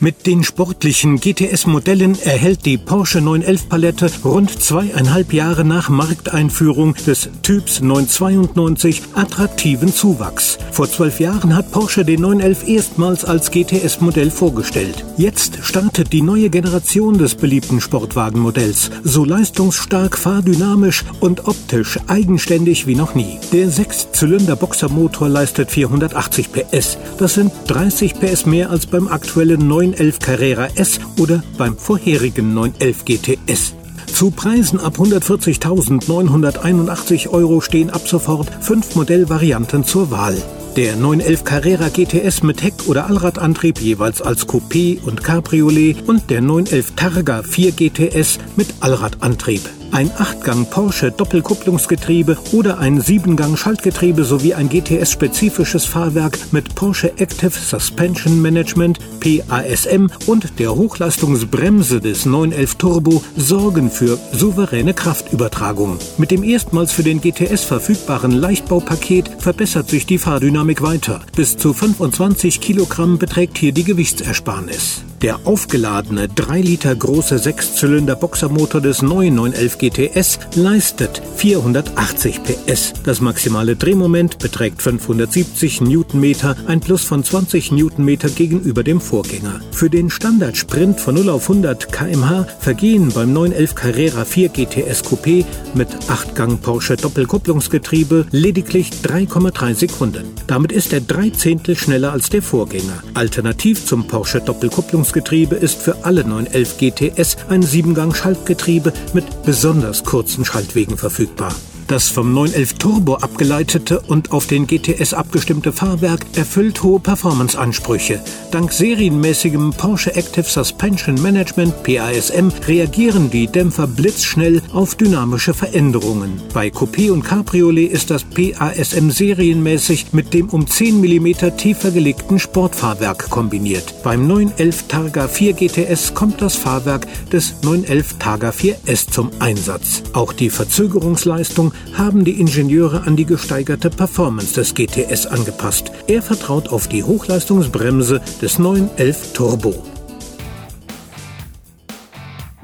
Mit den sportlichen GTS-Modellen erhält die Porsche 911 Palette rund zweieinhalb Jahre nach Markteinführung des Typs 992 attraktiven Zuwachs. Vor zwölf Jahren hat Porsche den 911 erstmals als GTS-Modell vorgestellt. Jetzt startet die neue Generation des beliebten Sportwagenmodells, so leistungsstark, fahrdynamisch und optisch eigenständig wie noch nie. Der Sechszylinder-Boxermotor leistet 480 PS. Das sind 30 PS mehr als beim aktuellen 9 911 Carrera S oder beim vorherigen 911 GTS. Zu Preisen ab 140.981 Euro stehen ab sofort fünf Modellvarianten zur Wahl. Der 911 Carrera GTS mit Heck- oder Allradantrieb jeweils als Coupé und Cabriolet und der 911 Targa 4 GTS mit Allradantrieb ein 8-Gang Porsche Doppelkupplungsgetriebe oder ein 7-Gang Schaltgetriebe sowie ein GTS-spezifisches Fahrwerk mit Porsche Active Suspension Management PASM und der Hochleistungsbremse des 911 Turbo sorgen für souveräne Kraftübertragung. Mit dem erstmals für den GTS verfügbaren Leichtbaupaket verbessert sich die Fahrdynamik weiter. Bis zu 25 Kilogramm beträgt hier die Gewichtsersparnis. Der aufgeladene 3 Liter große Sechszylinder-Boxermotor des neuen 911 GTS leistet 480 PS. Das maximale Drehmoment beträgt 570 Newtonmeter, ein Plus von 20 Newtonmeter gegenüber dem Vorgänger. Für den Standardsprint von 0 auf 100 kmh vergehen beim 911 Carrera 4 GTS Coupé mit 8-Gang Porsche Doppelkupplungsgetriebe lediglich 3,3 Sekunden. Damit ist er drei Zehntel schneller als der Vorgänger. Alternativ zum Porsche Doppelkupplungsgetriebe Kupplungsgetriebe ist für alle 911 GTS ein 7-Gang-Schaltgetriebe mit besonders kurzen Schaltwegen verfügbar. Das vom 911 Turbo abgeleitete und auf den GTS abgestimmte Fahrwerk erfüllt hohe Performanceansprüche. Dank serienmäßigem Porsche Active Suspension Management PASM reagieren die Dämpfer blitzschnell auf dynamische Veränderungen. Bei Coupé und Cabriolet ist das PASM serienmäßig mit dem um 10 mm tiefer gelegten Sportfahrwerk kombiniert. Beim 911 Targa 4 GTS kommt das Fahrwerk des 911 Targa 4S zum Einsatz. Auch die Verzögerungsleistung haben die Ingenieure an die gesteigerte Performance des GTS angepasst. Er vertraut auf die Hochleistungsbremse des 911 Turbo.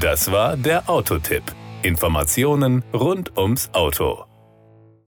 Das war der Autotipp. Informationen rund ums Auto.